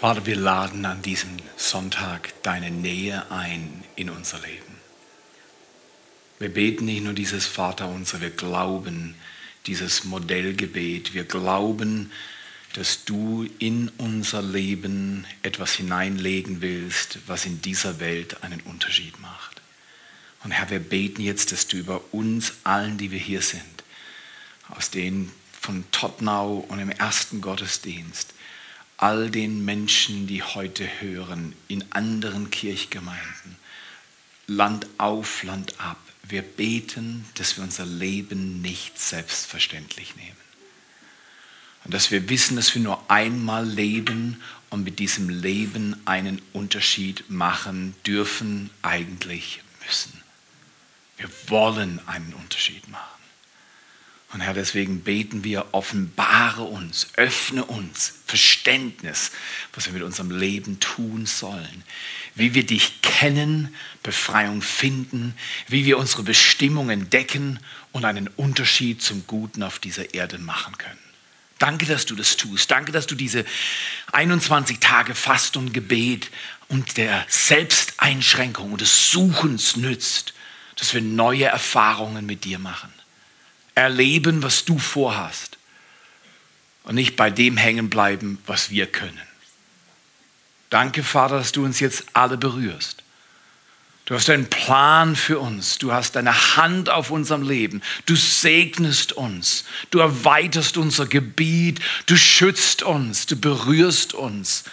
Vater, wir laden an diesem Sonntag deine Nähe ein in unser Leben. Wir beten nicht nur dieses Vaterunser, wir glauben dieses Modellgebet. Wir glauben, dass du in unser Leben etwas hineinlegen willst, was in dieser Welt einen Unterschied macht. Und Herr, wir beten jetzt, dass du über uns allen, die wir hier sind, aus den von Tottenau und im ersten Gottesdienst, all den Menschen, die heute hören, in anderen Kirchgemeinden, Land auf, Land ab. Wir beten, dass wir unser Leben nicht selbstverständlich nehmen. Und dass wir wissen, dass wir nur einmal leben und mit diesem Leben einen Unterschied machen dürfen, eigentlich müssen. Wir wollen einen Unterschied machen. Und Herr, deswegen beten wir, offenbare uns, öffne uns Verständnis, was wir mit unserem Leben tun sollen. Wie wir dich kennen, Befreiung finden, wie wir unsere Bestimmung entdecken und einen Unterschied zum Guten auf dieser Erde machen können. Danke, dass du das tust. Danke, dass du diese 21 Tage Fast und Gebet und der Selbsteinschränkung und des Suchens nützt, dass wir neue Erfahrungen mit dir machen erleben, was du vorhast und nicht bei dem hängen bleiben, was wir können. Danke, Vater, dass du uns jetzt alle berührst. Du hast einen Plan für uns. Du hast deine Hand auf unserem Leben. Du segnest uns. Du erweiterst unser Gebiet. Du schützt uns. Du berührst uns.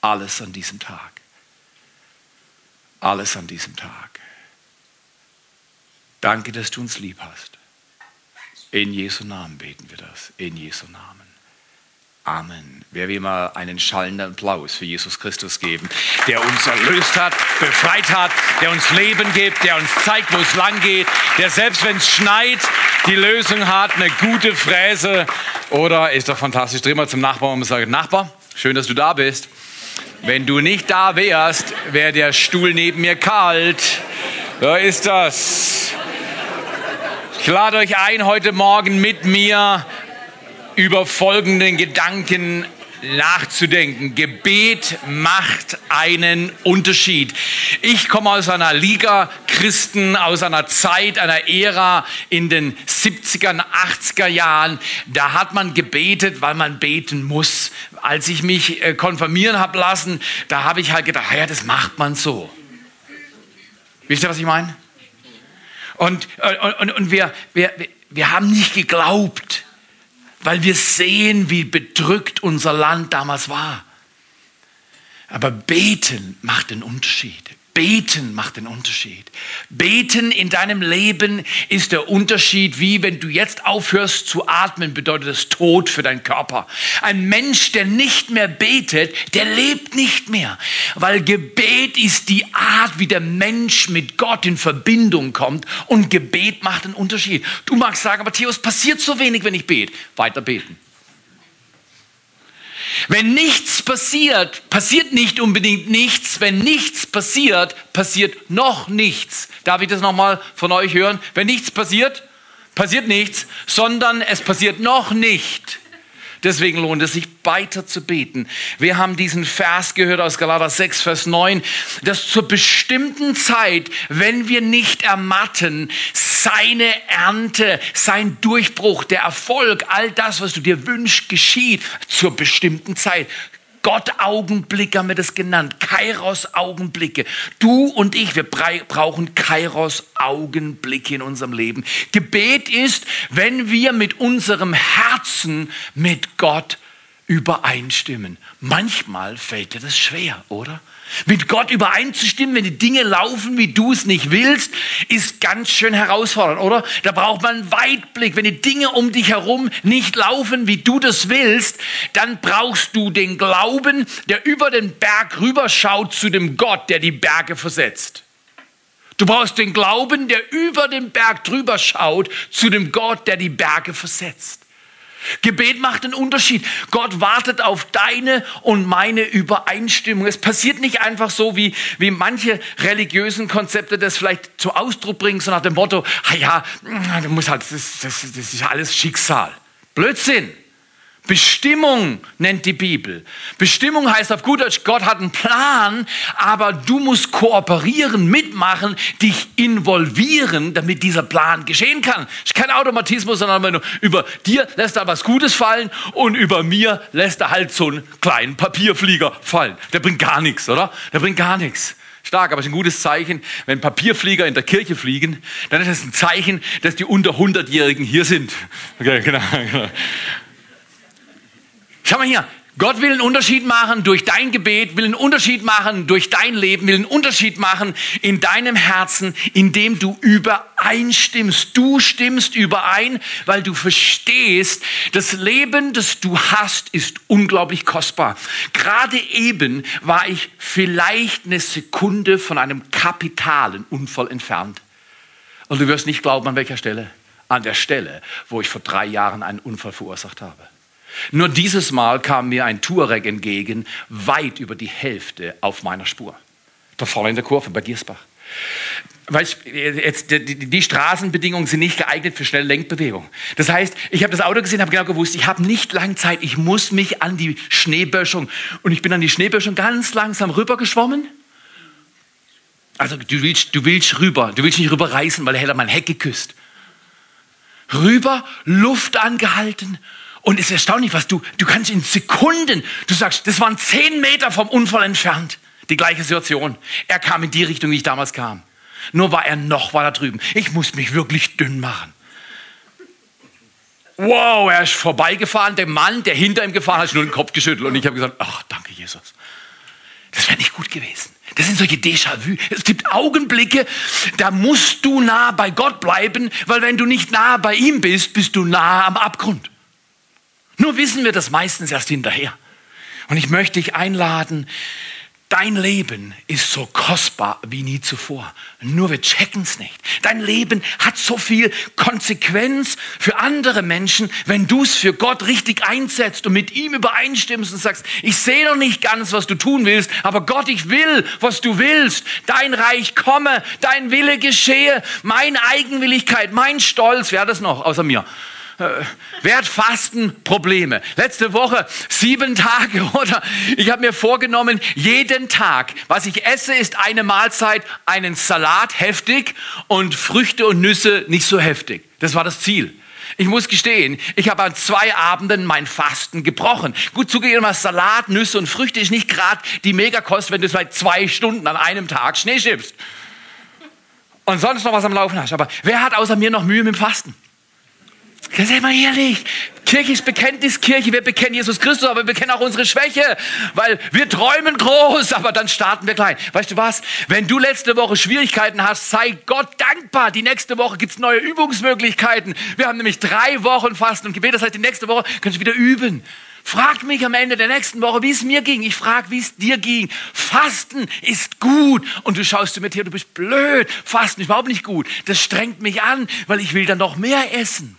Alles an diesem Tag. Alles an diesem Tag. Danke, dass du uns lieb hast. In Jesu Namen beten wir das. In Jesu Namen. Amen. Wer will mal einen schallenden Applaus für Jesus Christus geben, der uns erlöst hat, befreit hat, der uns Leben gibt, der uns zeigt, wo es lang geht, der selbst wenn es schneit, die Lösung hat, eine gute Fräse. Oder ist doch fantastisch. Dreh mal zum Nachbarn und sage, Nachbar, schön, dass du da bist. Wenn du nicht da wärst, wäre der Stuhl neben mir kalt. Da ist das. Ich lade euch ein, heute Morgen mit mir über folgenden Gedanken nachzudenken. Gebet macht einen Unterschied. Ich komme aus einer Liga Christen, aus einer Zeit, einer Ära in den 70er, 80er Jahren. Da hat man gebetet, weil man beten muss. Als ich mich äh, konfirmieren habe lassen, da habe ich halt gedacht, ja, das macht man so. Wisst ihr, was ich meine? Und, und, und wir, wir, wir haben nicht geglaubt, weil wir sehen, wie bedrückt unser Land damals war. Aber beten macht den Unterschied. Beten macht den Unterschied. Beten in deinem Leben ist der Unterschied, wie wenn du jetzt aufhörst zu atmen, bedeutet es Tod für deinen Körper. Ein Mensch, der nicht mehr betet, der lebt nicht mehr, weil Gebet ist die Art, wie der Mensch mit Gott in Verbindung kommt und Gebet macht den Unterschied. Du magst sagen, aber Theo, passiert so wenig, wenn ich bete. Weiter beten. Wenn nichts passiert, passiert nicht unbedingt nichts. Wenn nichts passiert, passiert noch nichts. Darf ich das nochmal von euch hören? Wenn nichts passiert, passiert nichts, sondern es passiert noch nicht. Deswegen lohnt es sich weiter zu beten. Wir haben diesen Vers gehört aus Galater 6, Vers 9, dass zur bestimmten Zeit, wenn wir nicht ermatten, seine Ernte, sein Durchbruch, der Erfolg, all das, was du dir wünschst, geschieht zur bestimmten Zeit. Gott-Augenblicke haben wir das genannt. Kairos-Augenblicke. Du und ich, wir brauchen Kairos-Augenblicke in unserem Leben. Gebet ist, wenn wir mit unserem Herzen mit Gott übereinstimmen. Manchmal fällt dir das schwer, oder? Mit Gott übereinzustimmen, wenn die Dinge laufen, wie du es nicht willst, ist ganz schön herausfordernd, oder? Da braucht man einen Weitblick. Wenn die Dinge um dich herum nicht laufen, wie du das willst, dann brauchst du den Glauben, der über den Berg rüberschaut zu dem Gott, der die Berge versetzt. Du brauchst den Glauben, der über den Berg drüber schaut zu dem Gott, der die Berge versetzt. Gebet macht einen Unterschied. Gott wartet auf deine und meine Übereinstimmung. Es passiert nicht einfach so, wie, wie manche religiösen Konzepte das vielleicht zum Ausdruck bringen, so nach dem Motto, ja, du musst halt, das, das, das ist alles Schicksal. Blödsinn. Bestimmung nennt die Bibel. Bestimmung heißt auf gut Deutsch, Gott hat einen Plan, aber du musst kooperieren, mitmachen, dich involvieren, damit dieser Plan geschehen kann. Ist kein Automatismus, sondern über dir lässt er was Gutes fallen und über mir lässt er halt so einen kleinen Papierflieger fallen. Der bringt gar nichts, oder? Der bringt gar nichts. Stark, aber es ist ein gutes Zeichen. Wenn Papierflieger in der Kirche fliegen, dann ist es ein Zeichen, dass die unter 100-Jährigen hier sind. Okay, genau, genau. Schau mal hier. Gott will einen Unterschied machen durch dein Gebet, will einen Unterschied machen durch dein Leben, will einen Unterschied machen in deinem Herzen, indem du übereinstimmst. Du stimmst überein, weil du verstehst, das Leben, das du hast, ist unglaublich kostbar. Gerade eben war ich vielleicht eine Sekunde von einem kapitalen Unfall entfernt. Und du wirst nicht glauben, an welcher Stelle. An der Stelle, wo ich vor drei Jahren einen Unfall verursacht habe. Nur dieses Mal kam mir ein Touareg entgegen, weit über die Hälfte auf meiner Spur. Da vorne in der Kurve bei Giersbach. Weißt, die, die, Straßenbedingungen sind nicht geeignet für schnelle Lenkbewegung. Das heißt, ich habe das Auto gesehen, habe genau gewusst, ich habe nicht lange Zeit, ich muss mich an die Schneeböschung und ich bin an die Schneeböschung ganz langsam rübergeschwommen. Also du willst, du willst rüber, du willst nicht rüberreißen, weil er hätte mein Heck geküsst. Rüber, Luft angehalten und es ist erstaunlich, was du, du kannst in Sekunden, du sagst, das waren zehn Meter vom Unfall entfernt. Die gleiche Situation. Er kam in die Richtung, wie ich damals kam. Nur war er noch weiter drüben. Ich muss mich wirklich dünn machen. Wow, er ist vorbeigefahren. Der Mann, der hinter ihm gefahren hat, hat nur den Kopf geschüttelt. Und ich habe gesagt, ach, danke Jesus. Das wäre nicht gut gewesen. Das sind solche Déjà-vu. Es gibt Augenblicke, da musst du nah bei Gott bleiben, weil wenn du nicht nah bei ihm bist, bist du nah am Abgrund. Nur wissen wir das meistens erst hinterher. Und ich möchte dich einladen, Dein Leben ist so kostbar wie nie zuvor. Nur wir checken es nicht. Dein Leben hat so viel Konsequenz für andere Menschen, wenn du es für Gott richtig einsetzt und mit ihm übereinstimmst und sagst, ich sehe noch nicht ganz, was du tun willst, aber Gott, ich will, was du willst. Dein Reich komme, dein Wille geschehe, meine Eigenwilligkeit, mein Stolz, wer hat das noch außer mir? Äh, wer hat Fastenprobleme? Letzte Woche sieben Tage oder ich habe mir vorgenommen, jeden Tag, was ich esse, ist eine Mahlzeit, einen Salat heftig und Früchte und Nüsse nicht so heftig. Das war das Ziel. Ich muss gestehen, ich habe an zwei Abenden mein Fasten gebrochen. Gut zugegeben, Salat, Nüsse und Früchte ist nicht gerade die Megakost, wenn du seit zwei Stunden an einem Tag Schnee schippst. Und sonst noch was am Laufen hast. Aber wer hat außer mir noch Mühe mit dem Fasten? Sei mal ehrlich. Kirche ist Bekenntniskirche. Wir bekennen Jesus Christus, aber wir bekennen auch unsere Schwäche. Weil wir träumen groß, aber dann starten wir klein. Weißt du was? Wenn du letzte Woche Schwierigkeiten hast, sei Gott dankbar. Die nächste Woche gibt's neue Übungsmöglichkeiten. Wir haben nämlich drei Wochen Fasten und Gebet. Das heißt, die nächste Woche kannst du wieder üben. Frag mich am Ende der nächsten Woche, wie es mir ging. Ich frage, wie es dir ging. Fasten ist gut. Und du schaust zu mir her, du bist blöd. Fasten ist überhaupt nicht gut. Das strengt mich an, weil ich will dann noch mehr essen.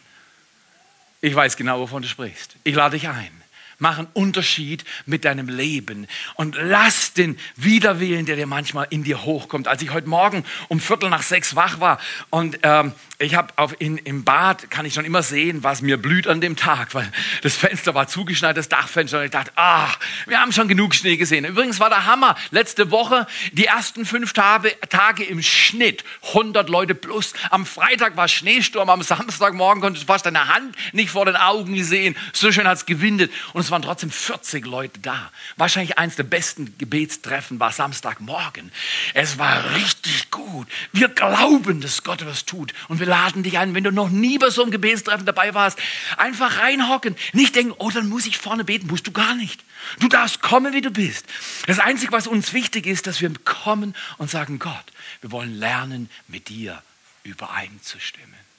Ich weiß genau, wovon du sprichst. Ich lade dich ein. Mach einen Unterschied mit deinem Leben und lass den Widerwillen, der dir manchmal in dir hochkommt. Als ich heute Morgen um Viertel nach sechs wach war und ähm, ich habe im Bad, kann ich schon immer sehen, was mir blüht an dem Tag, weil das Fenster war zugeschneit, das Dachfenster. Und ich dachte, ach, wir haben schon genug Schnee gesehen. Übrigens war der Hammer. Letzte Woche, die ersten fünf Tage, Tage im Schnitt, 100 Leute plus. Am Freitag war Schneesturm, am Samstagmorgen konntest du fast deine Hand nicht vor den Augen sehen. So schön hat es gewindet. Und es waren trotzdem 40 Leute da. Wahrscheinlich eins der besten Gebetstreffen war Samstagmorgen. Es war richtig gut. Wir glauben, dass Gott was tut. Und wir laden dich ein, wenn du noch nie bei so einem Gebetstreffen dabei warst, einfach reinhocken. Nicht denken, oh, dann muss ich vorne beten. Musst du gar nicht. Du darfst kommen, wie du bist. Das Einzige, was uns wichtig ist, dass wir kommen und sagen, Gott, wir wollen lernen, mit dir übereinzustimmen.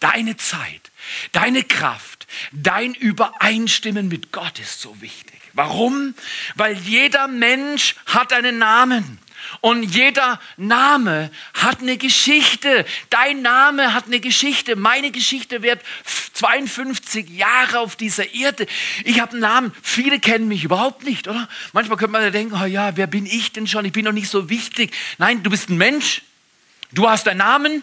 Deine Zeit, deine Kraft, dein Übereinstimmen mit Gott ist so wichtig. Warum? Weil jeder Mensch hat einen Namen. Und jeder Name hat eine Geschichte. Dein Name hat eine Geschichte. Meine Geschichte wird 52 Jahre auf dieser Erde. Ich habe einen Namen. Viele kennen mich überhaupt nicht, oder? Manchmal könnte man ja denken, oh ja, wer bin ich denn schon? Ich bin doch nicht so wichtig. Nein, du bist ein Mensch. Du hast einen Namen.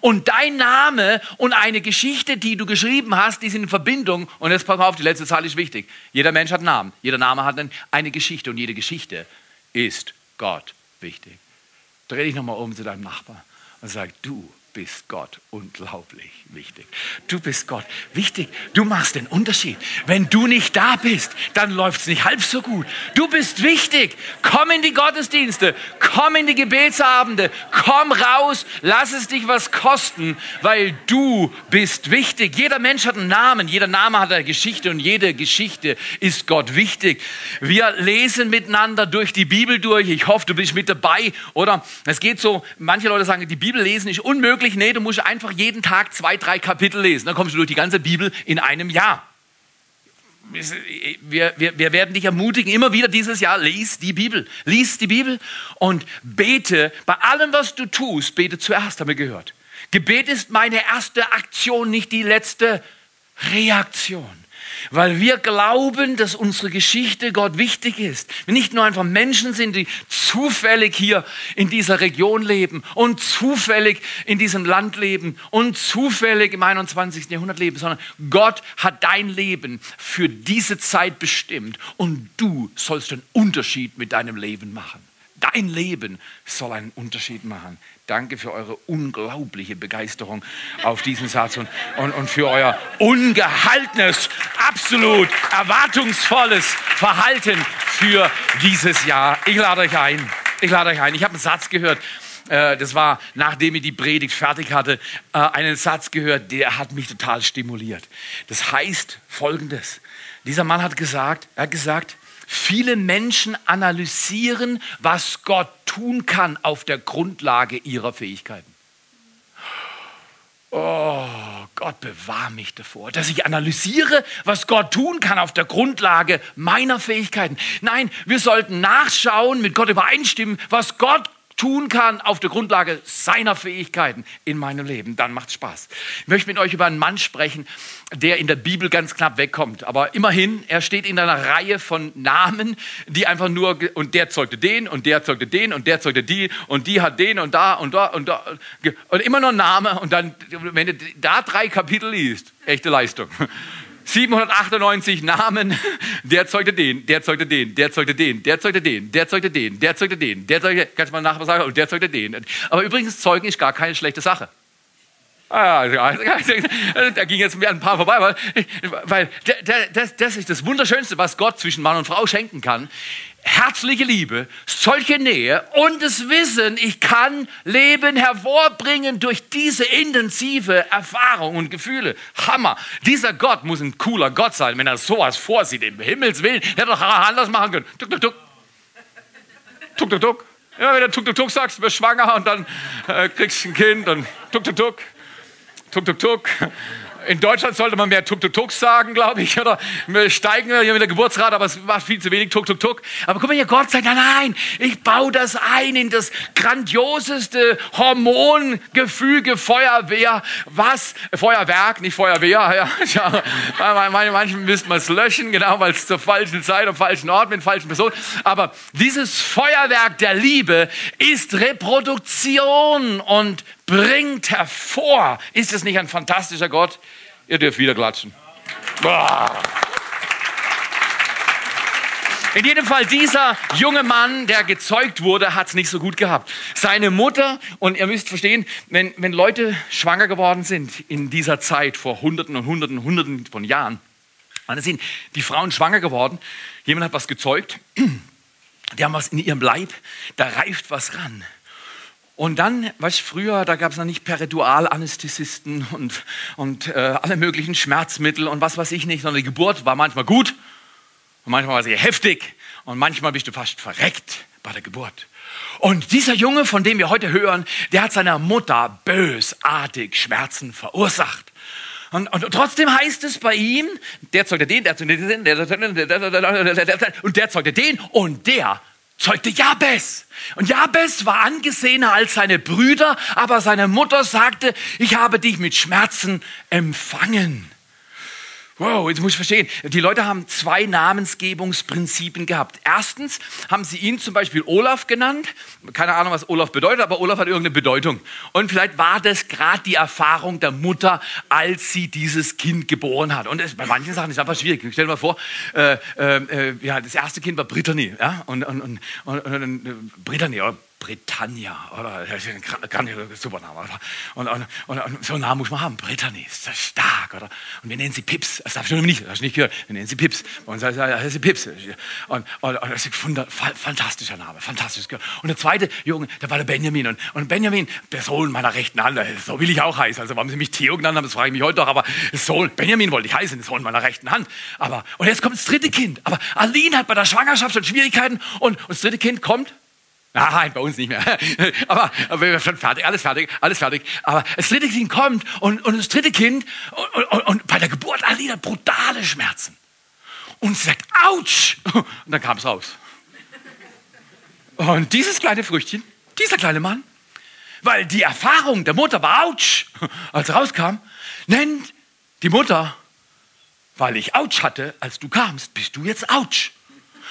Und dein Name und eine Geschichte, die du geschrieben hast, die sind in Verbindung. Und jetzt pass mal auf, die letzte Zahl ist wichtig. Jeder Mensch hat einen Namen. Jeder Name hat eine Geschichte. Und jede Geschichte ist Gott wichtig. Dreh dich nochmal um zu deinem Nachbar und sag, du bist Gott unglaublich wichtig. Du bist Gott wichtig. Du machst den Unterschied. Wenn du nicht da bist, dann läuft es nicht halb so gut. Du bist wichtig. Komm in die Gottesdienste. Komm in die Gebetsabende. Komm raus. Lass es dich was kosten, weil du bist wichtig. Jeder Mensch hat einen Namen. Jeder Name hat eine Geschichte und jede Geschichte ist Gott wichtig. Wir lesen miteinander durch die Bibel durch. Ich hoffe, du bist mit dabei. Oder es geht so, manche Leute sagen, die Bibel lesen ist unmöglich wirklich, nee, du musst einfach jeden Tag zwei, drei Kapitel lesen. Dann kommst du durch die ganze Bibel in einem Jahr. Wir, wir, wir werden dich ermutigen, immer wieder dieses Jahr, lies die Bibel. Lies die Bibel und bete. Bei allem, was du tust, bete zuerst, haben wir gehört. Gebet ist meine erste Aktion, nicht die letzte Reaktion weil wir glauben, dass unsere Geschichte Gott wichtig ist. Wir nicht nur einfach Menschen sind, die zufällig hier in dieser Region leben und zufällig in diesem Land leben und zufällig im 21. Jahrhundert leben, sondern Gott hat dein Leben für diese Zeit bestimmt und du sollst einen Unterschied mit deinem Leben machen. Dein Leben soll einen Unterschied machen. Danke für eure unglaubliche Begeisterung auf diesen Satz und, und, und für euer ungehaltenes, absolut erwartungsvolles Verhalten für dieses Jahr. Ich lade euch ein. Ich lade euch ein. Ich habe einen Satz gehört. Äh, das war, nachdem ich die Predigt fertig hatte, äh, einen Satz gehört, der hat mich total stimuliert. Das heißt folgendes. Dieser Mann hat gesagt, er hat gesagt, Viele Menschen analysieren, was Gott tun kann auf der Grundlage ihrer Fähigkeiten. Oh, Gott bewahr mich davor, dass ich analysiere, was Gott tun kann auf der Grundlage meiner Fähigkeiten. Nein, wir sollten nachschauen, mit Gott übereinstimmen, was Gott tun kann auf der Grundlage seiner Fähigkeiten in meinem Leben. Dann macht es Spaß. Ich möchte mit euch über einen Mann sprechen, der in der Bibel ganz knapp wegkommt. Aber immerhin, er steht in einer Reihe von Namen, die einfach nur, und der zeugte den, und der zeugte den, und der zeugte die, und die hat den, und da, und da, und da. Und immer nur Name. Und dann, wenn du da drei Kapitel liest, echte Leistung. 798 Namen, der zeugte den, der zeugte den, der zeugte den, der zeugte den, der zeugte den, der zeugte den, der zeugte, kannst du mal nachher sagen, der zeugte den. Aber übrigens, Zeugen ist gar keine schlechte Sache. Ah, da ging jetzt ein paar vorbei, weil, weil das, das ist das Wunderschönste, was Gott zwischen Mann und Frau schenken kann herzliche Liebe, solche Nähe und das Wissen, ich kann Leben hervorbringen durch diese intensive Erfahrung und Gefühle. Hammer. Dieser Gott muss ein cooler Gott sein, wenn er sowas vorsieht, im Himmels Willen. Er hätte doch anders machen können. Tuk, tuk, tuk. Tuk, tuk, tuk. Ja, wenn du tuk, tuk, tuk sagst, du bist schwanger und dann äh, kriegst du ein Kind und tuk, tuk, tuk. Tuk, tuk, tuk in Deutschland sollte man mehr Tuk-Tuk-Tuk sagen, glaube ich, oder wir steigen hier mit der Geburtsrate, aber es war viel zu wenig Tuk-Tuk-Tuk. Aber guck mal hier, Gott sagt, nein, nein, ich baue das ein in das grandioseste Hormongefüge Feuerwehr. Was? Feuerwerk, nicht Feuerwehr. Ja, ja. Manchmal müsste man es löschen, genau, weil es zur falschen Zeit, am falschen Ort, mit falschen Personen. Aber dieses Feuerwerk der Liebe ist Reproduktion und bringt hervor. Ist es nicht ein fantastischer Gott? Ihr dürft wieder klatschen. Boah. In jedem Fall, dieser junge Mann, der gezeugt wurde, hat es nicht so gut gehabt. Seine Mutter, und ihr müsst verstehen, wenn, wenn Leute schwanger geworden sind in dieser Zeit vor Hunderten und Hunderten und Hunderten von Jahren, dann sind die Frauen schwanger geworden, jemand hat was gezeugt, die haben was in ihrem Leib, da reift was ran. Und dann, weißt früher, da gab es noch nicht Peritualanästhesisten und, und äh, alle möglichen Schmerzmittel und was weiß ich nicht, sondern die Geburt war manchmal gut und manchmal war sie heftig und manchmal bist du fast verreckt bei der Geburt. Und dieser Junge, von dem wir heute hören, der hat seiner Mutter bösartig Schmerzen verursacht. Und, und, trotzdem heißt es bei ihm, der zeugte den, der zeugte den, der zeugte den, und der zeugte den und der zeugte Jabes. Und Jabes war angesehener als seine Brüder, aber seine Mutter sagte, ich habe dich mit Schmerzen empfangen. Wow, jetzt muss ich verstehen. Die Leute haben zwei Namensgebungsprinzipien gehabt. Erstens haben sie ihn zum Beispiel Olaf genannt. Keine Ahnung, was Olaf bedeutet, aber Olaf hat irgendeine Bedeutung. Und vielleicht war das gerade die Erfahrung der Mutter, als sie dieses Kind geboren hat. Und das, bei manchen Sachen ist es einfach schwierig. Stell dir mal vor, äh, äh, ja, das erste Kind war Brittany. Ja? Und, und, und, und, und, und Brittany, oder Britannia, oder? Ist ein super Name. Oder? Und, und, und, so einen Namen muss man haben. Brittany, ist das stark, oder? Und wir nennen sie Pips. Das darfst du nicht, das hast du nicht gehört. Wir nennen sie Pips. Und das ist Pips. Und, und, und das ist ein fantastischer Name, fantastisch. Und der zweite Junge, der war der Benjamin. Und, und Benjamin, der Sohn meiner rechten Hand, so will ich auch heißen. Also warum sie mich Theo genannt haben, das frage ich mich heute doch. Aber Sohn, Benjamin wollte ich heißen, der Sohn meiner rechten Hand. Aber, und jetzt kommt das dritte Kind. Aber Aline hat bei der Schwangerschaft schon Schwierigkeiten. Und, und das dritte Kind kommt Nein, bei uns nicht mehr. Aber, aber wir sind schon fertig, alles fertig, alles fertig. Aber das dritte Kind kommt und, und das dritte Kind und, und, und bei der Geburt Alina brutale Schmerzen. Und sie sagt, ouch! Und dann kam es raus. Und dieses kleine Früchtchen, dieser kleine Mann, weil die Erfahrung der Mutter war ouch, als rauskam, nennt die Mutter, weil ich ouch hatte, als du kamst, bist du jetzt ouch.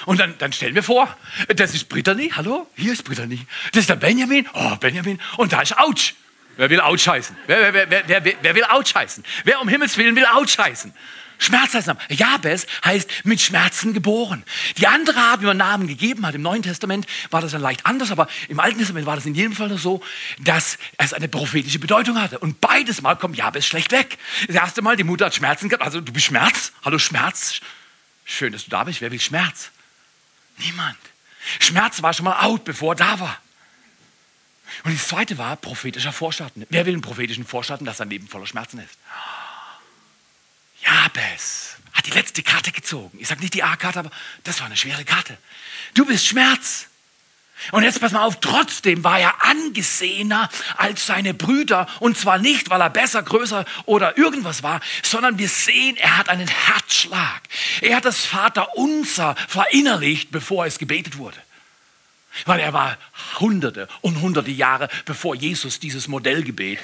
Und dann, dann stellen wir vor, das ist Brittany, hallo, hier ist Brittany. Das ist der Benjamin, oh Benjamin, und da ist Autsch. Wer will Autsch heißen? Wer, wer, wer, wer, wer will Autsch heißen? Wer um Himmels Willen will Autsch heißen? Schmerz heißt Name. Jabes heißt mit Schmerzen geboren. Die andere Art, wie man Namen gegeben hat, im Neuen Testament war das dann leicht anders, aber im Alten Testament war das in jedem Fall nur so, dass es eine prophetische Bedeutung hatte. Und beides Mal kommt Jabes schlecht weg. Das erste Mal, die Mutter hat Schmerzen gehabt, also du bist Schmerz. Hallo Schmerz. Schön, dass du da bist. Wer will Schmerz? Niemand. Schmerz war schon mal out, bevor er da war. Und das zweite war prophetischer Vorschatten. Wer will einen prophetischen Vorschatten, dass sein Leben voller Schmerzen ist? Jabes hat die letzte Karte gezogen. Ich sage nicht die A-Karte, aber das war eine schwere Karte. Du bist Schmerz. Und jetzt pass mal auf, trotzdem war er angesehener als seine Brüder. Und zwar nicht, weil er besser, größer oder irgendwas war, sondern wir sehen, er hat einen Herzschlag. Er hat das Vaterunser verinnerlicht, bevor es gebetet wurde. Weil er war hunderte und hunderte Jahre, bevor Jesus dieses Modellgebet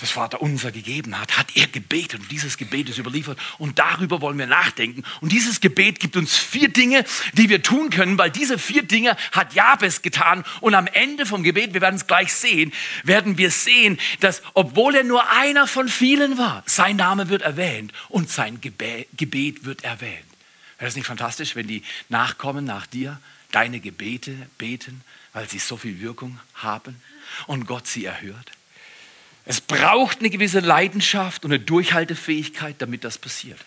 das Vater unser gegeben hat, hat er gebetet und dieses Gebet ist überliefert und darüber wollen wir nachdenken. Und dieses Gebet gibt uns vier Dinge, die wir tun können, weil diese vier Dinge hat Jabes getan und am Ende vom Gebet, wir werden es gleich sehen, werden wir sehen, dass obwohl er nur einer von vielen war, sein Name wird erwähnt und sein Gebet wird erwähnt. Wäre das nicht fantastisch, wenn die Nachkommen nach dir deine Gebete beten, weil sie so viel Wirkung haben und Gott sie erhört? Es braucht eine gewisse Leidenschaft und eine Durchhaltefähigkeit, damit das passiert.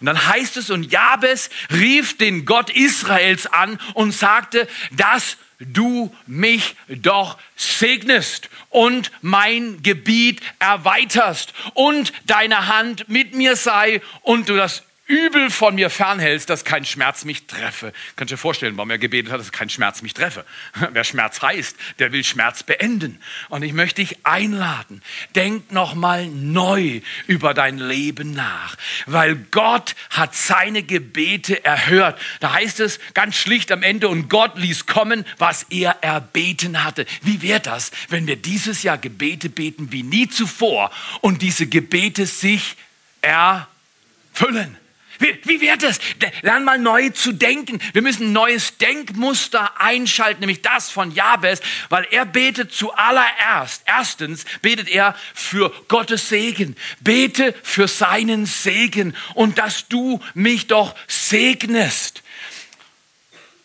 Und dann heißt es, und Jabes rief den Gott Israels an und sagte, dass du mich doch segnest und mein Gebiet erweiterst und deine Hand mit mir sei und du das Übel von mir fernhältst, dass kein Schmerz mich treffe. Kannst du dir vorstellen, warum er gebetet hat, dass kein Schmerz mich treffe. Wer Schmerz heißt, der will Schmerz beenden. Und ich möchte dich einladen, denk noch mal neu über dein Leben nach, weil Gott hat seine Gebete erhört. Da heißt es ganz schlicht am Ende, und Gott ließ kommen, was er erbeten hatte. Wie wäre das, wenn wir dieses Jahr Gebete beten wie nie zuvor und diese Gebete sich erfüllen? Wie, wie wird es? Lern mal neu zu denken. Wir müssen ein neues Denkmuster einschalten, nämlich das von Jabes, weil er betet zuallererst. Erstens betet er für Gottes Segen. Bete für seinen Segen und dass du mich doch segnest.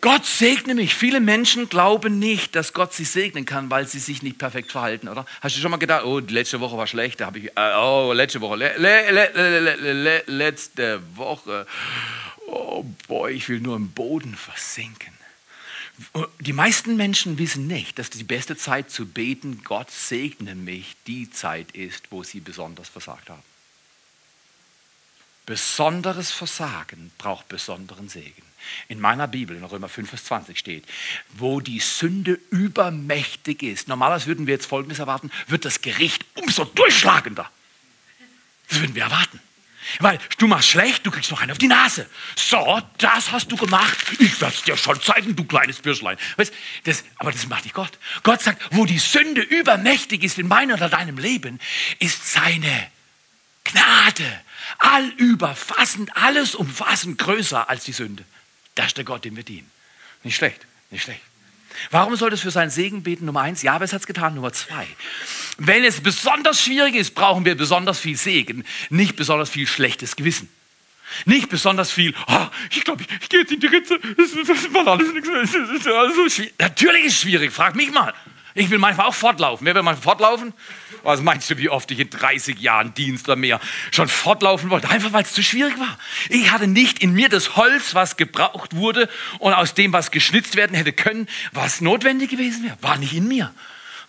Gott segne mich. Viele Menschen glauben nicht, dass Gott sie segnen kann, weil sie sich nicht perfekt verhalten, oder? Hast du schon mal gedacht, oh, letzte Woche war schlecht, da habe ich, äh, oh, letzte Woche, le, le, le, letzte Woche, oh boy, ich will nur im Boden versinken. Die meisten Menschen wissen nicht, dass die beste Zeit zu beten, Gott segne mich, die Zeit ist, wo sie besonders versagt haben. Besonderes Versagen braucht besonderen Segen in meiner Bibel, in Römer 5, Vers 20 steht, wo die Sünde übermächtig ist. Normalerweise würden wir jetzt Folgendes erwarten, wird das Gericht umso durchschlagender. Das würden wir erwarten. Weil du machst schlecht, du kriegst noch einen auf die Nase. So, das hast du gemacht. Ich werde es dir schon zeigen, du kleines Bürschlein. Weißt, das, aber das macht nicht Gott. Gott sagt, wo die Sünde übermächtig ist in meinem oder deinem Leben, ist seine Gnade, allüberfassend, alles umfassend größer als die Sünde. Das ist der Gott, dem wir dienen. Nicht schlecht, nicht schlecht. Warum soll es für seinen Segen beten? Nummer eins, ja, es hat es getan. Nummer zwei, wenn es besonders schwierig ist, brauchen wir besonders viel Segen, nicht besonders viel schlechtes Gewissen. Nicht besonders viel, oh, ich glaube, ich, ich gehe jetzt in die Ritze, das, das alles nichts. Das ist alles so schwierig. Natürlich ist es schwierig, frag mich mal. Ich will manchmal auch fortlaufen. Wer will manchmal fortlaufen? Was meinst du, wie oft ich in 30 Jahren Dienst oder mehr schon fortlaufen wollte? Einfach weil es zu schwierig war. Ich hatte nicht in mir das Holz, was gebraucht wurde und aus dem, was geschnitzt werden hätte können, was notwendig gewesen wäre. War nicht in mir.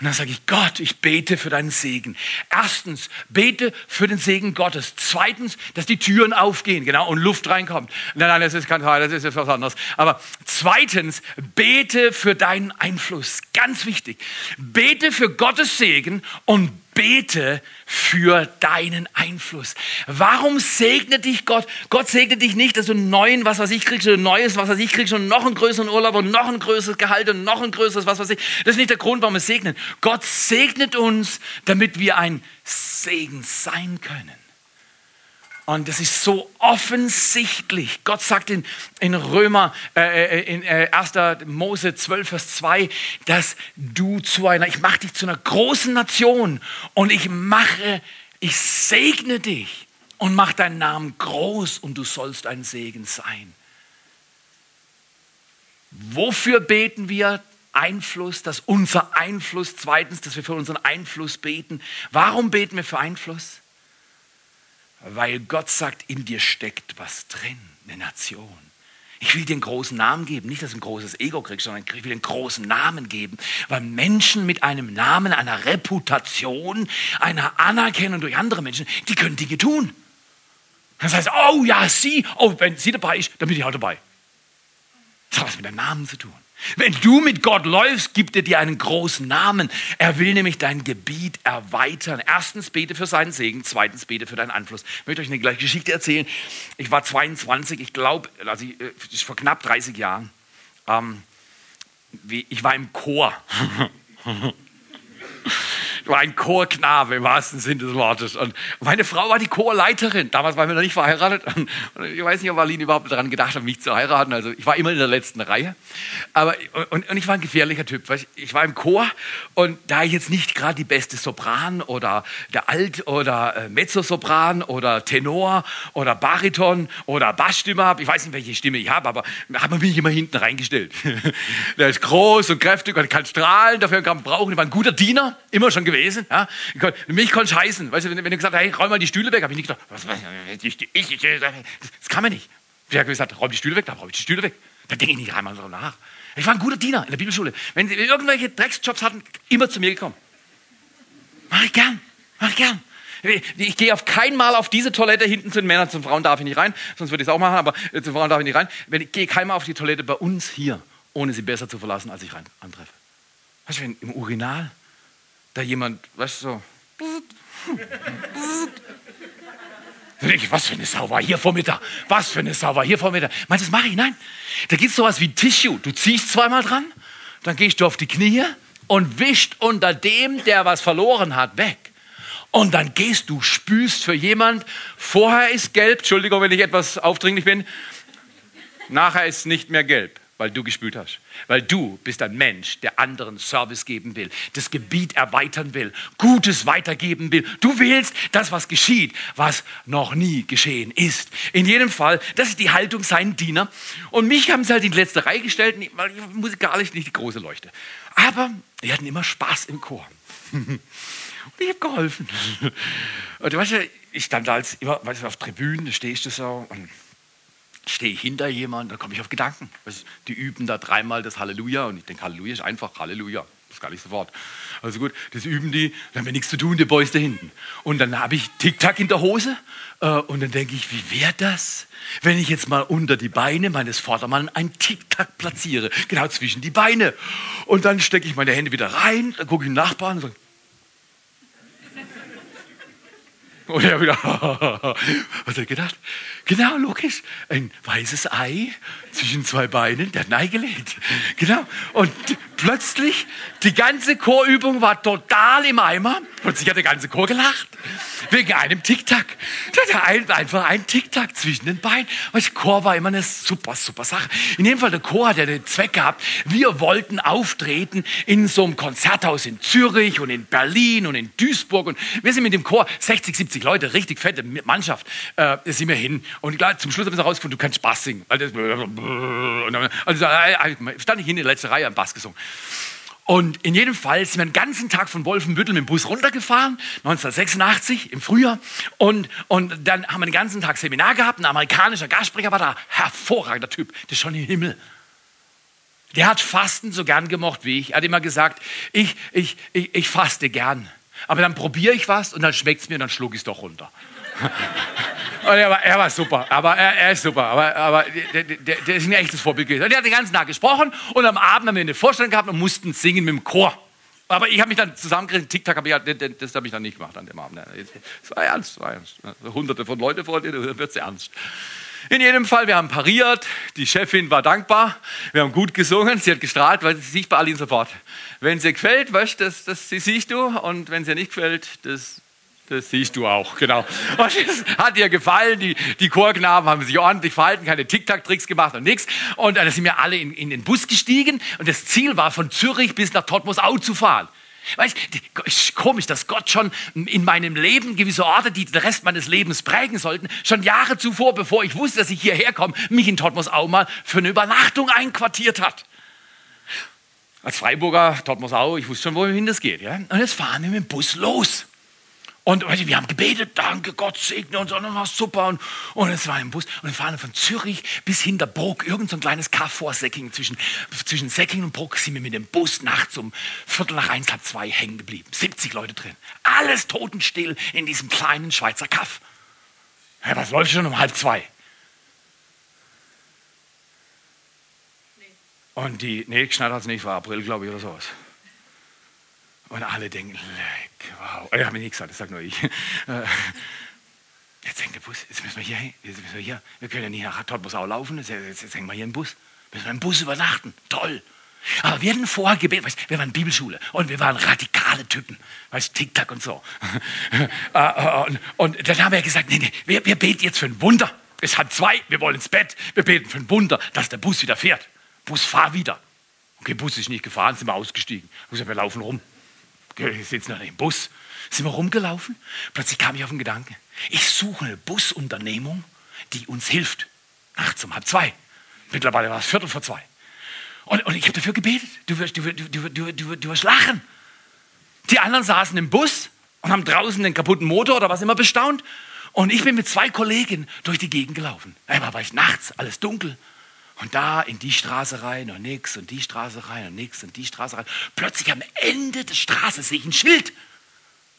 Und dann sage ich, Gott, ich bete für deinen Segen. Erstens, bete für den Segen Gottes. Zweitens, dass die Türen aufgehen, genau, und Luft reinkommt. Nein, nein, das ist kein Teil, das ist jetzt was anderes. Aber zweitens, bete für deinen Einfluss. Ganz wichtig. Bete für Gottes Segen und bete für deinen Einfluss. Warum segnet dich Gott? Gott segnet dich nicht, dass du einen neuen, was weiß ich, kriegst, ein neues, was weiß ich, kriegst und noch einen größeren Urlaub und noch ein größeres Gehalt und noch ein größeres, was weiß ich. Das ist nicht der Grund, warum wir segnen. Gott segnet uns, damit wir ein Segen sein können. Und das ist so offensichtlich. Gott sagt in, in Römer, äh, äh in äh, 1. Mose 12, Vers 2, dass du zu einer, ich mache dich zu einer großen Nation und ich mache, ich segne dich und mache deinen Namen groß und du sollst ein Segen sein. Wofür beten wir? Einfluss, dass unser Einfluss, zweitens, dass wir für unseren Einfluss beten. Warum beten wir für Einfluss? Weil Gott sagt, in dir steckt was drin, eine Nation. Ich will dir einen großen Namen geben, nicht, dass du ein großes Ego kriegst, sondern ich will dir einen großen Namen geben, weil Menschen mit einem Namen, einer Reputation, einer Anerkennung durch andere Menschen, die können Dinge tun. Das heißt, oh ja, sie, oh, wenn sie dabei ist, dann bin ich auch dabei. Das hat was mit dem Namen zu tun. Wenn du mit Gott läufst, gibt er dir einen großen Namen. Er will nämlich dein Gebiet erweitern. Erstens bete für seinen Segen, zweitens bete für deinen Einfluss. Ich möchte euch eine gleiche Geschichte erzählen. Ich war 22, ich glaube, also ich, äh, vor knapp 30 Jahren. Ähm, ich war im Chor. War ein Chorknabe im wahrsten Sinne des Wortes. Und meine Frau war die Chorleiterin. Damals waren wir noch nicht verheiratet. Und ich weiß nicht, ob Aline überhaupt daran gedacht hat, mich zu heiraten. Also ich war immer in der letzten Reihe. Aber, und, und ich war ein gefährlicher Typ. Ich war im Chor und da ich jetzt nicht gerade die beste Sopran oder der Alt- oder äh, Mezzosopran oder Tenor oder Bariton oder Bassstimme habe, ich weiß nicht, welche Stimme ich habe, aber hat man mich immer hinten reingestellt. der ist groß und kräftig und kann strahlen, dafür kann man brauchen. Ich war ein guter Diener, immer schon gewesen. Ja? Mich konnte scheißen. Weißt du, wenn, wenn du gesagt hast, hey, räum mal die Stühle weg, habe ich nicht gesagt, was, ich, ich, ich, das kann man nicht. Wer hat gesagt, räum die Stühle weg, dann räum ich die Stühle weg. Da denke ich nicht einmal so nach. Ich war ein guter Diener in der Bibelschule. Wenn sie irgendwelche Drecksjobs hatten, immer zu mir gekommen. Mach ich gern, mach ich gern. Ich gehe auf kein Mal auf diese Toilette hinten zu den Männern, zu den Frauen darf ich nicht rein, sonst würde ich es auch machen, aber zu den Frauen darf ich nicht rein. Ich gehe kein Mal auf die Toilette bei uns hier, ohne sie besser zu verlassen, als ich rein antreffe. Weißt du, im Urinal, da jemand, weißt du, so. Ich, was für eine Sau war hier vor Mittag? Was für eine Sau war hier vor Mittag? Meinst du, das mache ich? Nein. Da gibt es sowas wie Tissue. Du ziehst zweimal dran, dann gehst du auf die Knie und wischt unter dem, der was verloren hat, weg. Und dann gehst du, spülst für jemand. Vorher ist gelb, Entschuldigung, wenn ich etwas aufdringlich bin. Nachher ist nicht mehr gelb weil du gespült hast. Weil du bist ein Mensch, der anderen Service geben will, das Gebiet erweitern will, Gutes weitergeben will. Du willst das, was geschieht, was noch nie geschehen ist. In jedem Fall, das ist die Haltung seinen Diener. Und mich haben sie halt in die letzte Reihe gestellt, weil ich musikalisch nicht die große Leuchte. Aber wir hatten immer Spaß im Chor. Und ich habe geholfen. Und weißt du, ich stand da als immer, weißt du, auf Tribünen, da stehst du so und stehe ich hinter jemandem, dann komme ich auf Gedanken. Die üben da dreimal das Halleluja und ich denke, Halleluja ist einfach Halleluja. Das ist gar nicht sofort. Also gut, das üben die, dann haben wir nichts zu tun, die Boys da hinten. Und dann habe ich Tic-Tac in der Hose äh, und dann denke ich, wie wäre das, wenn ich jetzt mal unter die Beine meines Vordermanns ein Tic-Tac platziere, genau zwischen die Beine. Und dann stecke ich meine Hände wieder rein, dann gucke ich den Nachbarn und sage, Und er wieder, was hat er gedacht? Genau, logisch. Ein weißes Ei zwischen zwei Beinen, der hat ein Ei gelegt. Genau. Und plötzlich, die ganze Chorübung war total im Eimer. Plötzlich hat der ganze Chor gelacht. Wegen einem Tic-Tac. Der hatte ein, einfach ein Tic-Tac zwischen den Beinen. Weißt, Chor war immer eine super, super Sache. In dem Fall, der Chor hat ja den Zweck gehabt, wir wollten auftreten in so einem Konzerthaus in Zürich und in Berlin und in Duisburg. Und wir sind mit dem Chor 60, 70 Leute, richtig fette Mannschaft, äh, sind wir hin. Und klar, zum Schluss haben wir herausgefunden, du kannst Bass singen. Also, stand ich in der letzten Reihe am Bass gesungen. Und in jedem Fall sind wir den ganzen Tag von Wolfenbüttel mit dem Bus runtergefahren, 1986 im Frühjahr. Und, und dann haben wir den ganzen Tag Seminar gehabt. Ein amerikanischer Gastsprecher war da, hervorragender Typ, der ist schon im Himmel. Der hat Fasten so gern gemocht wie ich. Er hat immer gesagt, ich, ich, ich, ich faste gern. Aber dann probiere ich was und dann schmeckt es mir und dann schlug ich es doch runter. Und er war, er war super, aber er, er, ist super, aber, aber der, der, der ist ein echtes Vorbild gewesen. Und der hat den ganzen Tag gesprochen und am Abend haben wir eine Vorstellung gehabt und mussten singen mit dem Chor. Aber ich habe mich dann zusammengerissen, TikTok habe ich, das habe ich dann nicht gemacht an dem Abend. Es war ernst, war ernst. Hunderte von Leuten vor dir, da wird es ernst. In jedem Fall, wir haben pariert, die Chefin war dankbar, wir haben gut gesungen, sie hat gestrahlt, weil sie sieht bei allen sofort. Wenn ihr gefällt, weißt, das, das siehst du und wenn ihr nicht gefällt, das das siehst du auch, genau. Und es hat ihr gefallen. Die, die Chorknaben haben sich ordentlich verhalten, keine Tic-Tac-Tricks gemacht und nichts. Und dann sind wir alle in, in, den Bus gestiegen. Und das Ziel war, von Zürich bis nach Totmosau zu fahren. Weißt, ist komisch, dass Gott schon in meinem Leben gewisse Orte, die den Rest meines Lebens prägen sollten, schon Jahre zuvor, bevor ich wusste, dass ich hierher komme, mich in Totmosau mal für eine Übernachtung einquartiert hat. Als Freiburger, Totmosau, ich wusste schon, wohin das geht. Ja? Und jetzt fahren wir mit dem Bus los. Und wir haben gebetet, danke, Gott segne uns, und dann war super. Und, und es war im Bus. Und wir fahren von Zürich bis Hinterbruck, irgend so ein kleines Kaff vor Säckingen. Zwischen, zwischen Säckingen und Bruck sind wir mit dem Bus nachts um Viertel nach eins, halb zwei hängen geblieben. 70 Leute drin. Alles totenstill in diesem kleinen Schweizer Kaff. Ja, was läuft schon um halb zwei? Nee. Und die, nee, geschneit hat es nicht, war April, glaube ich, oder sowas. Und alle denken, leck, wow. Ich habe mir nichts gesagt, das sage nur ich. Äh, jetzt hängt der Bus, jetzt müssen wir hier, jetzt müssen wir hier, wir können ja nicht nach Totbus laufen, jetzt, jetzt, jetzt hängen wir hier im Bus. Müssen wir im Bus übernachten, toll. Aber wir hatten vorher gebetet, weißt, wir waren Bibelschule und wir waren radikale Typen, weißt Tic-Tac und so. Äh, äh, und, und, dann haben wir gesagt, nee, nee, wir, wir beten jetzt für ein Wunder. Es hat zwei, wir wollen ins Bett, wir beten für ein Wunder, dass der Bus wieder fährt. Bus, fahr wieder. Okay, Bus ist nicht gefahren, sind wir ausgestiegen. Wir laufen rum ich sitze noch im Bus, sind wir rumgelaufen. Plötzlich kam ich auf den Gedanken, ich suche eine Busunternehmung, die uns hilft. Nachts um halb zwei. Mittlerweile war es Viertel vor zwei. Und, und ich habe dafür gebetet. Du wirst, du, du, du, du, du wirst lachen. Die anderen saßen im Bus und haben draußen den kaputten Motor oder was immer bestaunt. Und ich bin mit zwei Kollegen durch die Gegend gelaufen. Einmal war ich nachts, alles dunkel. Und da in die Straße rein und nix und die Straße rein und nix und die Straße rein. Plötzlich am Ende der Straße sehe ich ein Schild.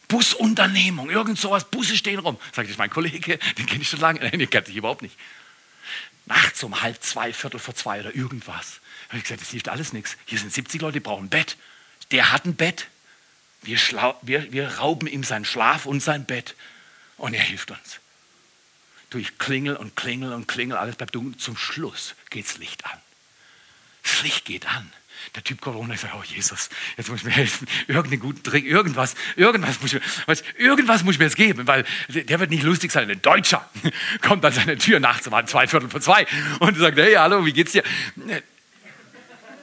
Busunternehmung, irgend sowas, Busse stehen rum. Sagt ich, mein Kollege, den kenne ich schon lange. Nein, den kennt ich überhaupt nicht. Nachts um halb zwei, Viertel vor zwei oder irgendwas. Habe ich gesagt, das hilft alles nichts. Hier sind 70 Leute, die brauchen ein Bett. Der hat ein Bett. Wir, wir, wir rauben ihm seinen Schlaf und sein Bett. Und er hilft uns. Durch Klingel und Klingel und Klingel, alles bleibt dunkel. Zum Schluss geht das Licht an. Das Licht geht an. Der Typ Corona sagt, oh Jesus, jetzt muss ich mir helfen. Irgendeinen guten Trick, irgendwas, irgendwas muss ich mir, was, irgendwas muss ich mir jetzt geben, weil der wird nicht lustig sein. Ein Deutscher kommt an seine Tür nachts um zwei Viertel vor zwei und sagt, hey, hallo, wie geht's dir?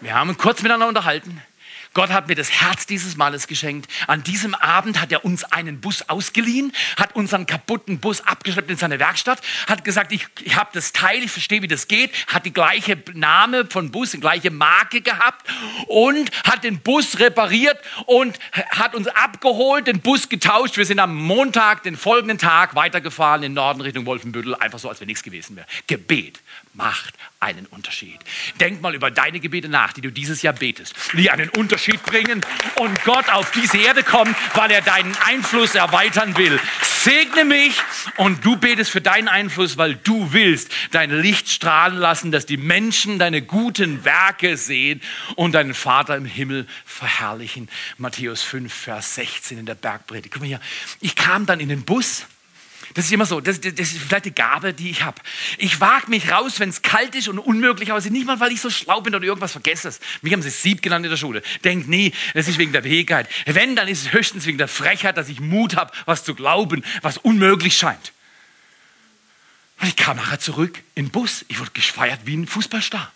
Wir haben kurz miteinander unterhalten. Gott hat mir das Herz dieses Mannes geschenkt. An diesem Abend hat er uns einen Bus ausgeliehen, hat unseren kaputten Bus abgeschleppt in seine Werkstatt, hat gesagt, ich, ich habe das Teil, ich verstehe, wie das geht, hat die gleiche Name von Bus, die gleiche Marke gehabt und hat den Bus repariert und hat uns abgeholt, den Bus getauscht. Wir sind am Montag, den folgenden Tag, weitergefahren in Norden Richtung Wolfenbüttel, einfach so, als wenn nichts gewesen wäre. Gebet macht einen Unterschied. Denk mal über deine Gebete nach, die du dieses Jahr betest, die einen Unterschied bringen und Gott auf diese Erde kommt, weil er deinen Einfluss erweitern will. Segne mich und du betest für deinen Einfluss, weil du willst dein Licht strahlen lassen, dass die Menschen deine guten Werke sehen und deinen Vater im Himmel verherrlichen. Matthäus 5, Vers 16 in der Bergpredigt. Guck mal hier, ich kam dann in den Bus Das ist immer so. Das, das, ist vielleicht die Gabe, die ich habe. Ich wage mich raus, wenn es kalt ist und unmöglich aussieht. Nicht mal, weil ich so schlau bin oder irgendwas vergesse. Mich haben sie Sieb genannt in der Schule. Denkt nie, das ist wegen der Fähigkeit. Wenn, dann ist es höchstens wegen der Frechheit, dass ich Mut habe, was zu glauben, was unmöglich scheint. Und ich kam nachher zurück in den Bus. Ich wurde gefeiert wie ein Fußballstar.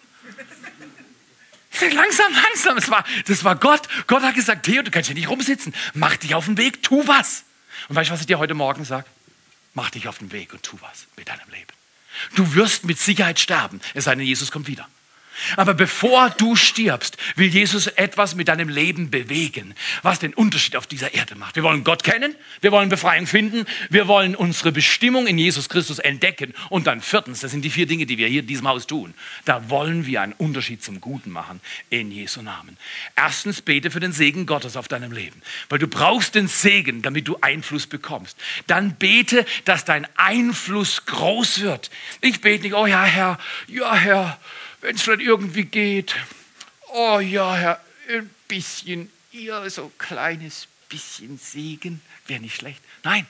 Langsam, langsam. Das war, das war Gott. Gott hat gesagt, Theo, du kannst hier nicht rumsitzen. Mach dich auf den Weg, tu was. Und weißt du, was ich dir heute Morgen sage? Mach dich auf den Weg und tu was mit deinem Leben. Du wirst mit Sicherheit sterben, es sei denn, Jesus kommt wieder. Aber bevor du stirbst, will Jesus etwas mit deinem Leben bewegen, was den Unterschied auf dieser Erde macht. Wir wollen Gott kennen, wir wollen Befreiung finden, wir wollen unsere Bestimmung in Jesus Christus entdecken. Und dann viertens, das sind die vier Dinge, die wir hier in diesem Haus tun. Da wollen wir einen Unterschied zum Guten machen in Jesu Namen. Erstens, bete für den Segen Gottes auf deinem Leben, weil du brauchst den Segen, damit du Einfluss bekommst. Dann bete, dass dein Einfluss groß wird. Ich bete nicht, oh ja, Herr, ja, Herr, wenn es vielleicht irgendwie geht. Oh ja, Herr, ein bisschen, ihr so kleines bisschen Segen wäre nicht schlecht. Nein,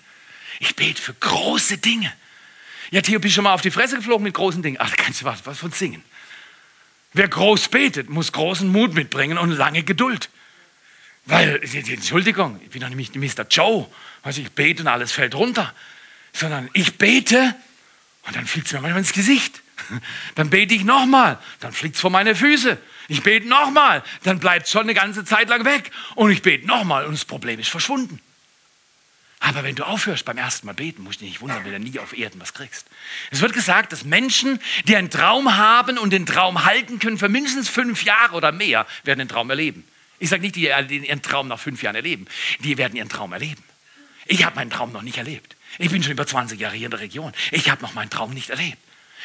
ich bete für große Dinge. Ja, Theo, bist du schon mal auf die Fresse geflogen mit großen Dingen? Ach, da kannst du was, was von singen. Wer groß betet, muss großen Mut mitbringen und lange Geduld. Weil, Entschuldigung, ich bin doch nicht Mr. Joe. Also ich bete und alles fällt runter. Sondern ich bete und dann fliegt es mir manchmal ins Gesicht. Dann bete ich nochmal, dann fliegt es vor meine Füße. Ich bete nochmal, dann bleibt schon eine ganze Zeit lang weg. Und ich bete nochmal und das Problem ist verschwunden. Aber wenn du aufhörst beim ersten Mal beten, musst du dich nicht wundern, wenn du nie auf Erden was kriegst. Es wird gesagt, dass Menschen, die einen Traum haben und den Traum halten können für mindestens fünf Jahre oder mehr, werden den Traum erleben. Ich sage nicht, die ihren Traum nach fünf Jahren erleben. Die werden ihren Traum erleben. Ich habe meinen Traum noch nicht erlebt. Ich bin schon über 20 Jahre hier in der Region. Ich habe noch meinen Traum nicht erlebt.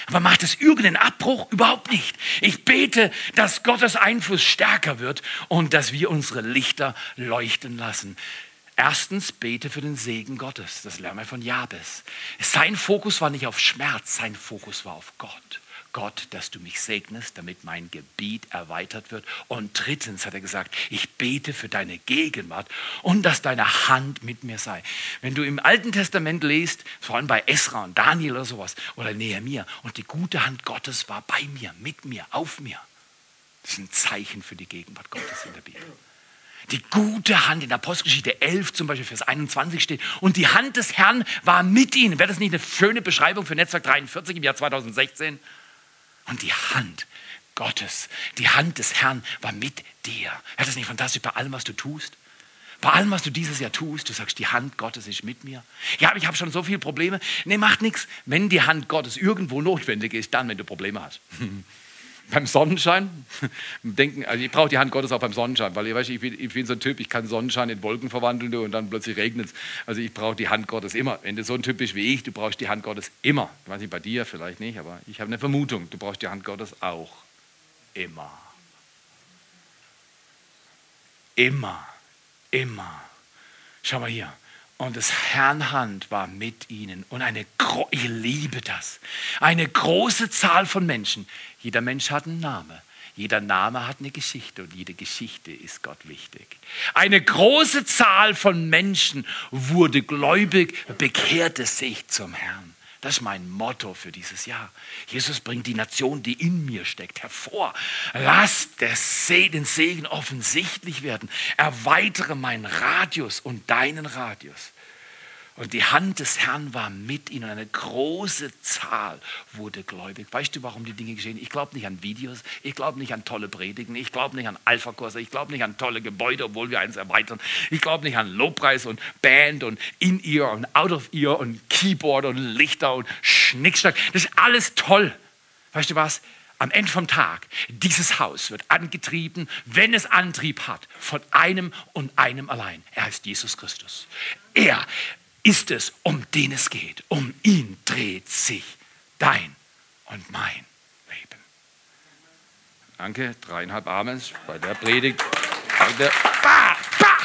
Aber macht es irgendeinen Abbruch? Überhaupt nicht. Ich bete, dass Gottes Einfluss stärker wird und dass wir unsere Lichter leuchten lassen. Erstens, bete für den Segen Gottes. Das lernen wir von Jabes. Sein Fokus war nicht auf Schmerz, sein Fokus war auf Gott. Gott, dass du mich segnest, damit mein Gebiet erweitert wird. Und drittens hat er gesagt, ich bete für deine Gegenwart und dass deine Hand mit mir sei. Wenn du im Alten Testament liest, vor allem bei Esra und Daniel oder sowas, oder Nehemiah, und die gute Hand Gottes war bei mir, mit mir, auf mir. Das ist ein Zeichen für die Gegenwart Gottes in der Bibel. Die gute Hand in Apostelgeschichte 11 zum Beispiel, Vers 21 steht. Und die Hand des Herrn war mit ihnen. Wäre das nicht eine schöne Beschreibung für Netzwerk 43 im Jahr 2016? Und die Hand Gottes, die Hand des Herrn war mit dir. Ist das nicht fantastisch bei allem, was du tust? Bei allem, was du dieses Jahr tust, du sagst, die Hand Gottes ist mit mir. Ja, ich habe schon so viele Probleme. Nee, macht nichts. Wenn die Hand Gottes irgendwo notwendig ist, dann, wenn du Probleme hast. beim Sonnenschein denken, also ich brauche die Hand Gottes auch beim Sonnenschein, weil ich, ich, bin, ich bin so ein Typ, ich kann Sonnenschein in Wolken verwandeln und dann plötzlich regnet es. Also ich brauche die Hand Gottes immer. Wenn du so ein Typ bist wie ich, du brauchst die Hand Gottes immer. Ich weiß nicht, bei dir vielleicht nicht, aber ich habe eine Vermutung, du brauchst die Hand Gottes auch. Immer. Immer. Immer. Schau mal hier. Und des Herrn Hand war mit ihnen. Und eine, ich liebe das. Eine große Zahl von Menschen. Jeder Mensch hat einen Namen. Jeder Name hat eine Geschichte und jede Geschichte ist Gott wichtig. Eine große Zahl von Menschen wurde gläubig, bekehrte sich zum Herrn. Das ist mein Motto für dieses Jahr. Jesus bringt die Nation, die in mir steckt, hervor. Lass den Segen offensichtlich werden. Erweitere meinen Radius und deinen Radius. Und die Hand des Herrn war mit ihnen. Eine große Zahl wurde gläubig. Weißt du, warum die Dinge geschehen? Ich glaube nicht an Videos. Ich glaube nicht an tolle Predigen. Ich glaube nicht an Alpha-Kurse. Ich glaube nicht an tolle Gebäude, obwohl wir eins erweitern. Ich glaube nicht an Lobpreis und Band und In-Ear und Out-of-Ear und Keyboard und Lichter und Schnickschnack. Das ist alles toll. Weißt du was? Am Ende vom Tag, dieses Haus wird angetrieben, wenn es Antrieb hat, von einem und einem allein. Er heißt Jesus Christus. Er ist es, um den es geht. Um ihn dreht sich dein und mein Leben. Danke, dreieinhalb Amens bei der Predigt. Der bah, bah.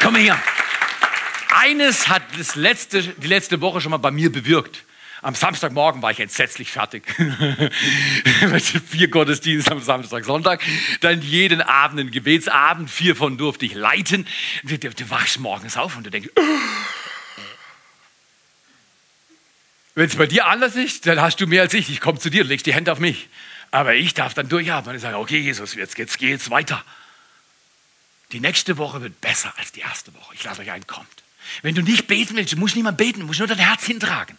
Komm her. Eines hat das letzte, die letzte Woche schon mal bei mir bewirkt. Am Samstagmorgen war ich entsetzlich fertig. vier Gottesdienste am Samstag, Sonntag. Dann jeden Abend ein Gebetsabend. Vier von durfte ich leiten. Du, du, du wachst morgens auf und du denkst, Wenn es bei dir anders ist, dann hast du mehr als ich. Ich komme zu dir, legst die Hände auf mich. Aber ich darf dann durchatmen und sagen, okay, Jesus, jetzt, jetzt geht's weiter. Die nächste Woche wird besser als die erste Woche. Ich lade euch ein, kommt. Wenn du nicht beten willst, du musst niemand beten, du musst nur dein Herz hintragen.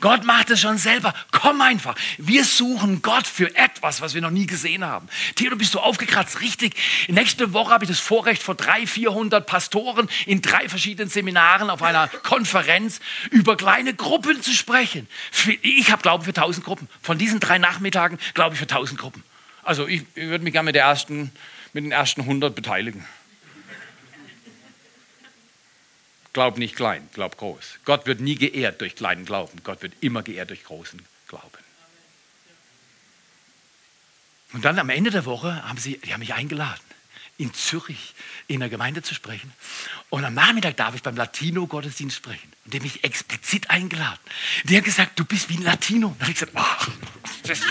Gott macht es schon selber. Komm einfach. Wir suchen Gott für etwas, was wir noch nie gesehen haben. Theodor, bist du aufgekratzt? Richtig. Nächste Woche habe ich das Vorrecht, vor 300, 400 Pastoren in drei verschiedenen Seminaren auf einer Konferenz über kleine Gruppen zu sprechen. Ich habe Glauben für 1000 Gruppen. Von diesen drei Nachmittagen glaube ich für 1000 Gruppen. Also ich, ich würde mich gerne mit, mit den ersten 100 beteiligen. Glaub nicht klein, glaub groß. Gott wird nie geehrt durch kleinen Glauben. Gott wird immer geehrt durch großen Glauben. Und dann am Ende der Woche haben sie, die haben mich eingeladen, in Zürich in der Gemeinde zu sprechen. Und am Nachmittag darf ich beim Latino-Gottesdienst sprechen. Und die haben mich explizit eingeladen. Die haben gesagt, du bist wie ein Latino. Und dann habe ich gesagt, oh, das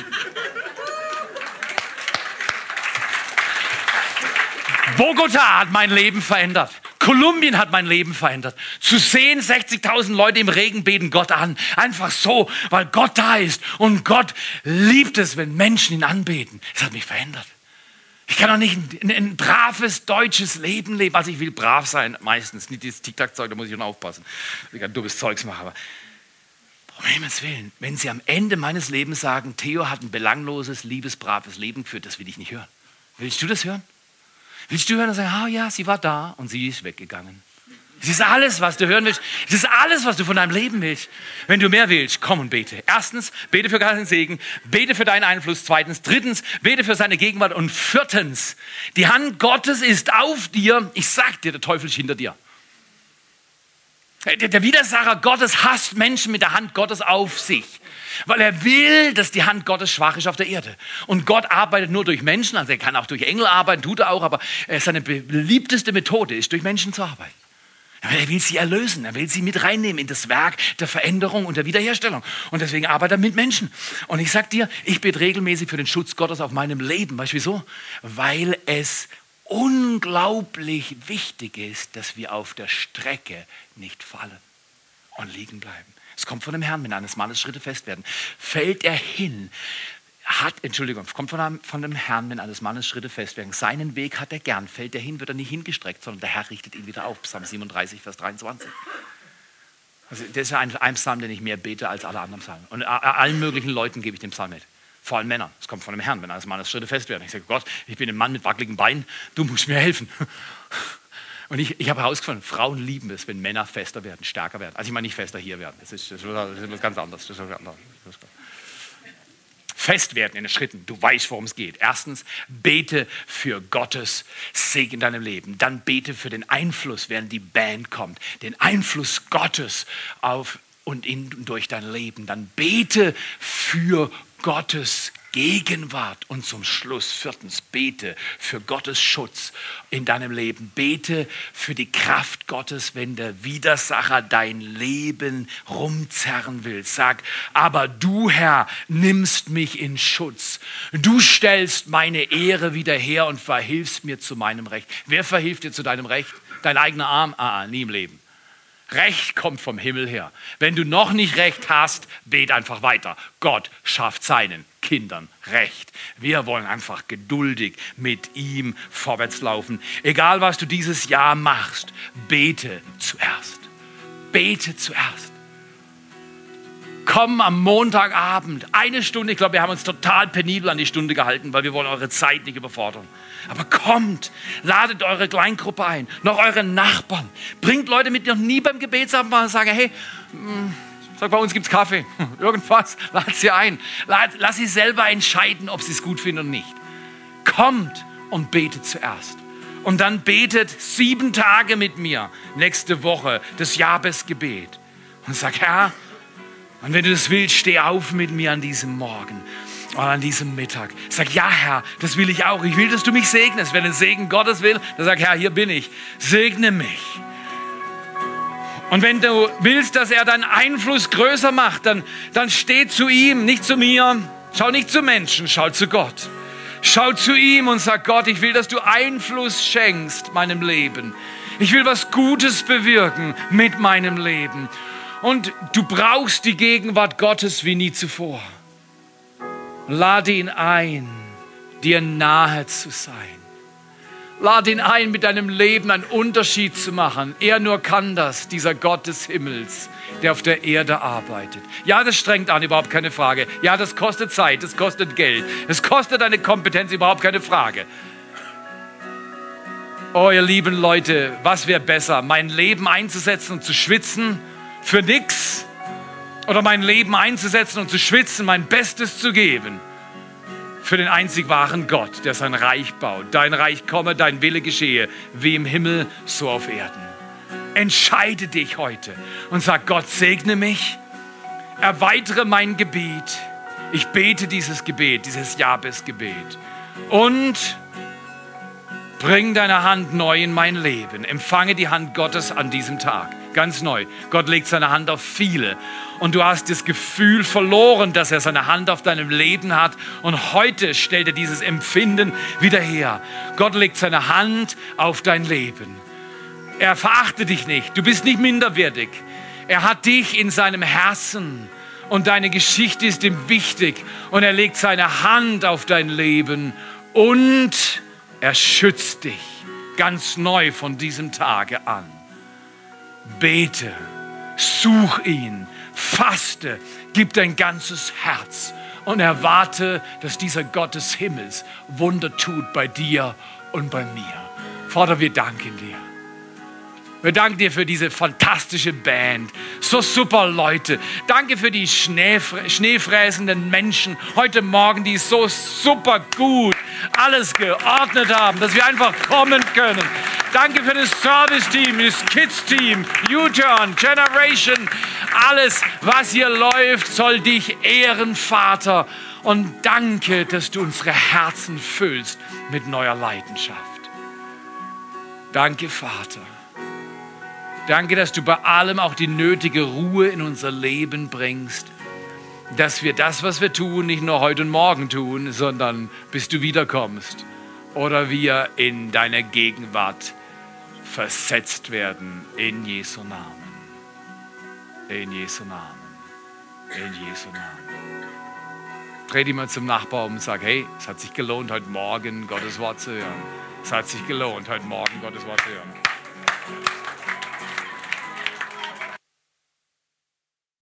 Bogota hat mein Leben verändert. Kolumbien hat mein Leben verändert. Zu sehen, 60.000 Leute im Regen beten Gott an. Einfach so, weil Gott da ist. Und Gott liebt es, wenn Menschen ihn anbeten. Das hat mich verändert. Ich kann doch nicht ein, ein, braves deutsches Leben leben. Also ich will brav sein, meistens. Nicht dieses Tic-Tac-Zeug, da muss ich schon aufpassen. Ich kann dummes Zeugs machen. Aber um Himmels Willen, wenn Sie am Ende meines Lebens sagen, Theo hat ein belangloses, liebesbraves Leben geführt, das will ich nicht hören. Willst du das hören? Willst du hören und sagen, ah ja, sie war da und sie ist weggegangen. Das ist alles, was du hören willst. Das ist alles, was du von deinem Leben willst. Wenn du mehr willst, komm und bete. Erstens, bete für deinen Segen. Bete für deinen Einfluss. Zweitens, drittens, bete für seine Gegenwart. Und viertens, die Hand Gottes ist auf dir. Ich sag dir, der Teufel ist hinter dir. Der Widersacher Gottes hasst Menschen mit der Hand Gottes auf sich. Weil er will, dass die Hand Gottes schwach ist auf der Erde. Und Gott arbeitet nur durch Menschen, also er kann auch durch Engel arbeiten, tut er auch, aber seine beliebteste Methode ist, durch Menschen zu arbeiten. Er will sie erlösen, er will sie mit reinnehmen in das Werk der Veränderung und der Wiederherstellung. Und deswegen arbeitet er mit Menschen. Und ich sag dir, ich bete regelmäßig für den Schutz Gottes auf meinem Leben. Weißt du wieso? Weil es unglaublich wichtig ist, dass wir auf der Strecke nicht fallen und liegen bleiben. Es kommt von dem Herrn, wenn eines Mannes Schritte fest werden. Fällt er hin, hat, Entschuldigung, kommt von dem, von dem Herrn, wenn eines Mannes Schritte fest werden. Seinen Weg hat er gern. Fällt er hin, wird er nicht hingestreckt, sondern der Herr richtet ihn wieder auf. Psalm 37, Vers 23. Also, das ist ein, ein Psalm, den ich mehr bete als alle anderen Psalmen. Und allen möglichen Leuten gebe ich den Psalm mit. Vor allem Männern. Es kommt von dem Herrn, wenn eines Mannes Schritte fest werden. Ich sage, Gott, ich bin ein Mann mit wackeligen Beinen, du musst mir helfen. Und ich, ich habe herausgefunden, Frauen lieben es, wenn Männer fester werden, stärker werden. Also ich meine nicht fester hier werden, das ist, das ist etwas ganz anderes. Das ist Fest werden in den Schritten, du weißt, worum es geht. Erstens, bete für Gottes Segen in deinem Leben. Dann bete für den Einfluss, während die Band kommt. Den Einfluss Gottes auf und in, durch dein Leben. Dann bete für Gottes Gegenwart und zum Schluss viertens bete für Gottes Schutz in deinem Leben. Bete für die Kraft Gottes, wenn der Widersacher dein Leben rumzerren will. Sag, aber du Herr nimmst mich in Schutz. Du stellst meine Ehre wieder her und verhilfst mir zu meinem Recht. Wer verhilft dir zu deinem Recht? Dein eigener Arm? Ah, ah nie im Leben. Recht kommt vom Himmel her. Wenn du noch nicht Recht hast, bet einfach weiter. Gott schafft seinen Kindern Recht. Wir wollen einfach geduldig mit ihm vorwärts laufen. Egal was du dieses Jahr machst, bete zuerst. Bete zuerst. Komm am Montagabend, eine Stunde, ich glaube, wir haben uns total penibel an die Stunde gehalten, weil wir wollen eure Zeit nicht überfordern. Aber kommt, ladet eure Kleingruppe ein, noch eure Nachbarn. Bringt Leute mit, die noch nie beim Gebetsabend waren und sagen, hey, hm, sag, bei uns gibt es Kaffee, irgendwas, lad sie ein. Lad, lass sie selber entscheiden, ob sie es gut finden oder nicht. Kommt und betet zuerst. Und dann betet sieben Tage mit mir nächste Woche das Jabesgebet. Und sag, Herr, und wenn du das willst, steh auf mit mir an diesem Morgen oder an diesem Mittag. Sag, ja Herr, das will ich auch. Ich will, dass du mich segnest. Wenn ein Segen Gottes will, dann sag, Herr, hier bin ich. Segne mich. Und wenn du willst, dass er deinen Einfluss größer macht, dann, dann steh zu ihm, nicht zu mir. Schau nicht zu Menschen, schau zu Gott. Schau zu ihm und sag, Gott, ich will, dass du Einfluss schenkst meinem Leben. Ich will was Gutes bewirken mit meinem Leben. Und du brauchst die Gegenwart Gottes wie nie zuvor. Lade ihn ein, dir nahe zu sein. Lade ihn ein, mit deinem Leben einen Unterschied zu machen. Er nur kann das, dieser Gott des Himmels, der auf der Erde arbeitet. Ja, das strengt an, überhaupt keine Frage. Ja, das kostet Zeit, das kostet Geld, es kostet eine Kompetenz, überhaupt keine Frage. Oh, ihr lieben Leute, was wäre besser, mein Leben einzusetzen und zu schwitzen für nichts oder mein Leben einzusetzen und zu schwitzen, mein Bestes zu geben für den einzig wahren Gott, der sein Reich baut. Dein Reich komme, dein Wille geschehe, wie im Himmel, so auf Erden. Entscheide dich heute und sag, Gott segne mich, erweitere mein Gebet. Ich bete dieses Gebet, dieses Jabes-Gebet. Und bring deine Hand neu in mein Leben. Empfange die Hand Gottes an diesem Tag ganz neu. Gott legt seine Hand auf viele. Und du hast das Gefühl verloren, dass er seine Hand auf deinem Leben hat. Und heute stellt er dieses Empfinden wieder her. Gott legt seine Hand auf dein Leben. Er verachtet dich nicht. Du bist nicht minderwertig. Er hat dich in seinem Herzen. Und deine Geschichte ist ihm wichtig. Und er legt seine Hand auf dein Leben. Und er schützt dich ganz neu von diesem Tage an bete, such ihn, faste, gib dein ganzes Herz und erwarte, dass dieser Gott des Himmels Wunder tut bei dir und bei mir. Vater, wir danken dir. Wir danken dir für diese fantastische Band. So super Leute. Danke für die schneefräsenden Menschen heute Morgen, die so super gut alles geordnet haben, dass wir einfach kommen können. Danke für das Service-Team, das Kids-Team, U-Turn, Generation. Alles, was hier läuft, soll dich ehren, Vater. Und danke, dass du unsere Herzen füllst mit neuer Leidenschaft. Danke, Vater. Danke, dass du bei allem auch die nötige Ruhe in unser Leben bringst. Dass wir das, was wir tun, nicht nur heute und morgen tun, sondern bis du wiederkommst oder wir in deiner Gegenwart versetzt werden. In Jesu Namen. In Jesu Namen. In Jesu Namen. Dreh dich mal zum Nachbar um und sag, hey, es hat sich gelohnt, heute Morgen Gottes Wort zu hören. Es hat sich gelohnt, heute Morgen Gottes Wort zu hören.